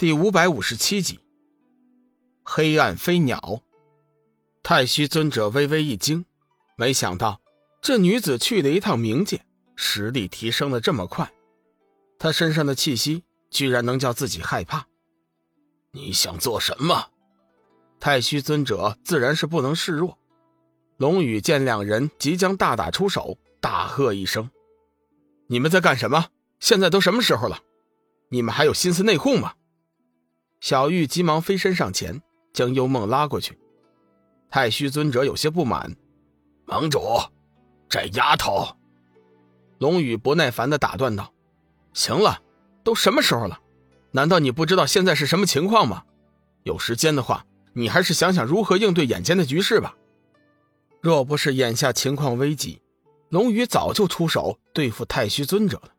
第五百五十七集，黑暗飞鸟。太虚尊者微微一惊，没想到这女子去了一趟冥界，实力提升的这么快。她身上的气息居然能叫自己害怕。你想做什么？太虚尊者自然是不能示弱。龙宇见两人即将大打出手，大喝一声：“你们在干什么？现在都什么时候了？你们还有心思内讧吗？”小玉急忙飞身上前，将幽梦拉过去。太虚尊者有些不满：“盟主，这丫头。”龙宇不耐烦的打断道：“行了，都什么时候了？难道你不知道现在是什么情况吗？有时间的话，你还是想想如何应对眼前的局势吧。若不是眼下情况危急，龙宇早就出手对付太虚尊者了。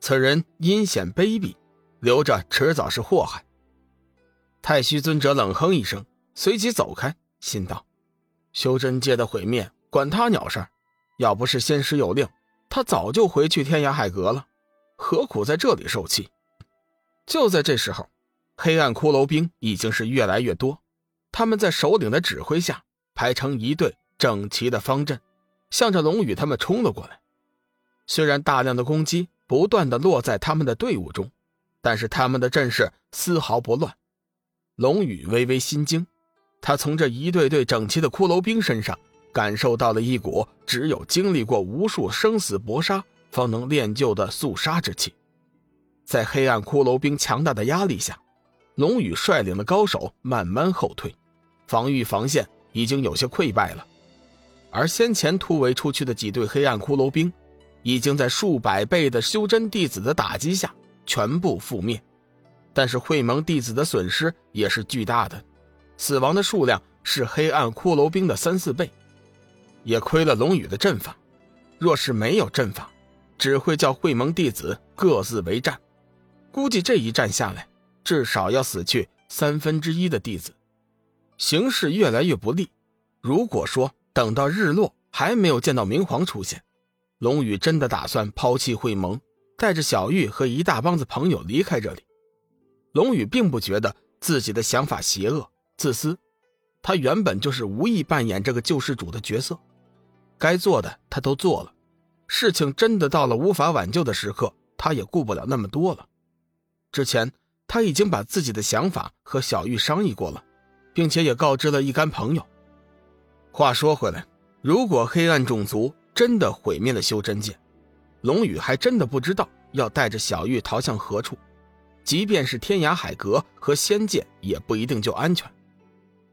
此人阴险卑鄙，留着迟早是祸害。”太虚尊者冷哼一声，随即走开，心道：“修真界的毁灭，管他鸟事要不是仙师有令，他早就回去天涯海阁了，何苦在这里受气？”就在这时候，黑暗骷髅兵已经是越来越多，他们在首领的指挥下排成一队，整齐的方阵，向着龙宇他们冲了过来。虽然大量的攻击不断的落在他们的队伍中，但是他们的阵势丝毫不乱。龙宇微微心惊，他从这一队队整齐的骷髅兵身上感受到了一股只有经历过无数生死搏杀方能练就的肃杀之气。在黑暗骷髅兵强大的压力下，龙宇率领的高手慢慢后退，防御防线已经有些溃败了。而先前突围出去的几队黑暗骷髅兵，已经在数百倍的修真弟子的打击下全部覆灭。但是会盟弟子的损失也是巨大的，死亡的数量是黑暗骷髅兵的三四倍。也亏了龙宇的阵法，若是没有阵法，只会叫会盟弟子各自为战。估计这一战下来，至少要死去三分之一的弟子，形势越来越不利。如果说等到日落还没有见到明皇出现，龙宇真的打算抛弃会盟，带着小玉和一大帮子朋友离开这里。龙宇并不觉得自己的想法邪恶、自私，他原本就是无意扮演这个救世主的角色，该做的他都做了，事情真的到了无法挽救的时刻，他也顾不了那么多了。之前他已经把自己的想法和小玉商议过了，并且也告知了一干朋友。话说回来，如果黑暗种族真的毁灭了修真界，龙宇还真的不知道要带着小玉逃向何处。即便是天涯海阁和仙界，也不一定就安全。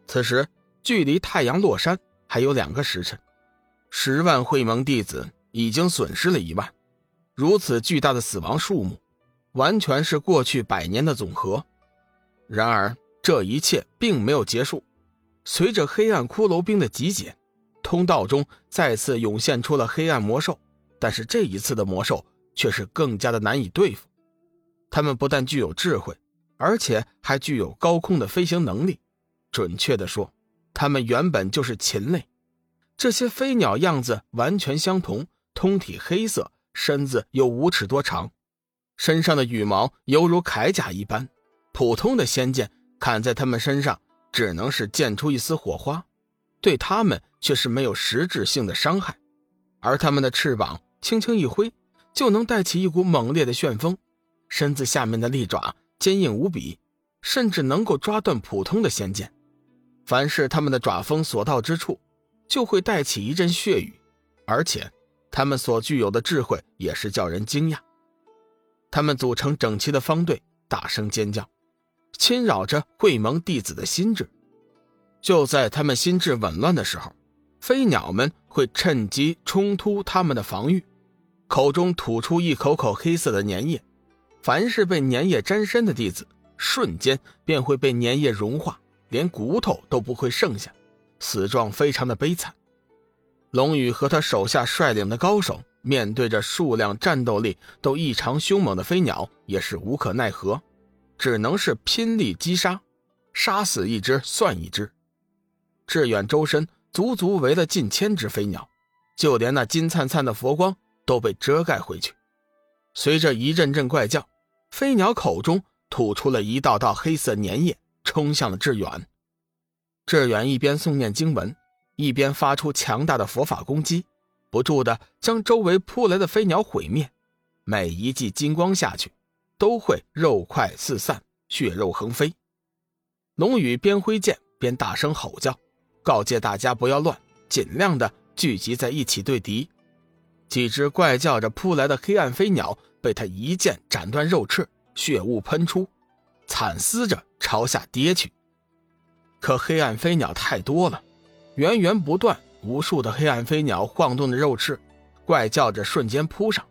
此时距离太阳落山还有两个时辰，十万会盟弟子已经损失了一万，如此巨大的死亡数目，完全是过去百年的总和。然而这一切并没有结束，随着黑暗骷髅兵的集结，通道中再次涌现出了黑暗魔兽，但是这一次的魔兽却是更加的难以对付。他们不但具有智慧，而且还具有高空的飞行能力。准确的说，他们原本就是禽类。这些飞鸟样子完全相同，通体黑色，身子有五尺多长，身上的羽毛犹如铠甲一般。普通的仙剑砍在他们身上，只能是溅出一丝火花，对他们却是没有实质性的伤害。而他们的翅膀轻轻一挥，就能带起一股猛烈的旋风。身子下面的利爪坚硬无比，甚至能够抓断普通的仙剑。凡是他们的爪锋所到之处，就会带起一阵血雨。而且，他们所具有的智慧也是叫人惊讶。他们组成整齐的方队，大声尖叫，侵扰着会盟弟子的心智。就在他们心智紊乱的时候，飞鸟们会趁机冲突他们的防御，口中吐出一口口黑色的粘液。凡是被粘液沾身的弟子，瞬间便会被粘液融化，连骨头都不会剩下，死状非常的悲惨。龙宇和他手下率领的高手，面对着数量、战斗力都异常凶猛的飞鸟，也是无可奈何，只能是拼力击杀，杀死一只算一只。志远周身足足围了近千只飞鸟，就连那金灿灿的佛光都被遮盖回去。随着一阵阵怪叫。飞鸟口中吐出了一道道黑色粘液，冲向了志远。志远一边诵念经文，一边发出强大的佛法攻击，不住的将周围扑来的飞鸟毁灭。每一记金光下去，都会肉块四散，血肉横飞。龙宇边挥剑边大声吼叫，告诫大家不要乱，尽量的聚集在一起对敌。几只怪叫着扑来的黑暗飞鸟被他一剑斩断肉翅，血雾喷出，惨嘶着朝下跌去。可黑暗飞鸟太多了，源源不断，无数的黑暗飞鸟晃动着肉翅，怪叫着瞬间扑上。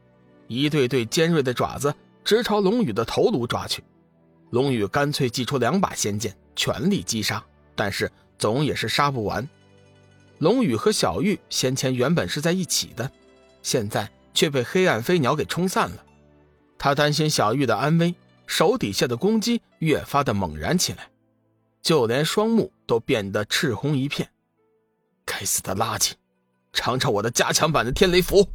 一对对尖锐的爪子直朝龙宇的头颅抓去，龙宇干脆祭出两把仙剑，全力击杀，但是总也是杀不完。龙宇和小玉先前原本是在一起的，现在却被黑暗飞鸟给冲散了。他担心小玉的安危，手底下的攻击越发的猛然起来，就连双目都变得赤红一片。该死的垃圾，尝尝我的加强版的天雷符！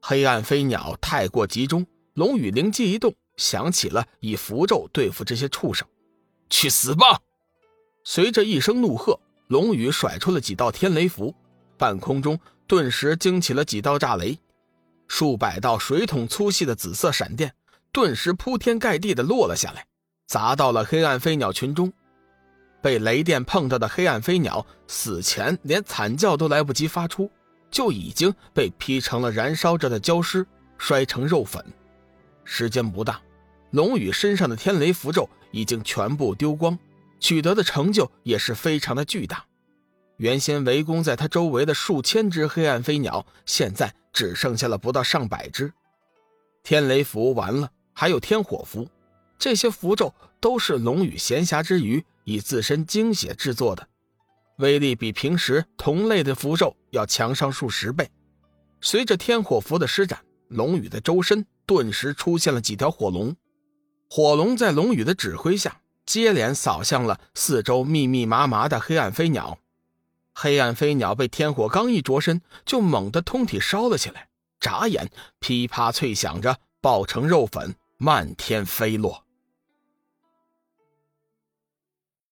黑暗飞鸟太过集中，龙宇灵机一动，想起了以符咒对付这些畜生。去死吧！随着一声怒喝，龙宇甩出了几道天雷符，半空中顿时惊起了几道炸雷，数百道水桶粗细的紫色闪电顿时铺天盖地的落了下来，砸到了黑暗飞鸟群中。被雷电碰到的黑暗飞鸟死前连惨叫都来不及发出。就已经被劈成了燃烧着的焦尸，摔成肉粉。时间不大，龙宇身上的天雷符咒已经全部丢光，取得的成就也是非常的巨大。原先围攻在他周围的数千只黑暗飞鸟，现在只剩下了不到上百只。天雷符完了，还有天火符，这些符咒都是龙宇闲暇之余以自身精血制作的。威力比平时同类的符咒要强上数十倍。随着天火符的施展，龙宇的周身顿时出现了几条火龙。火龙在龙宇的指挥下，接连扫向了四周密密麻麻的黑暗飞鸟。黑暗飞鸟被天火刚一灼身，就猛地通体烧了起来，眨眼噼啪脆响着，爆成肉粉，漫天飞落。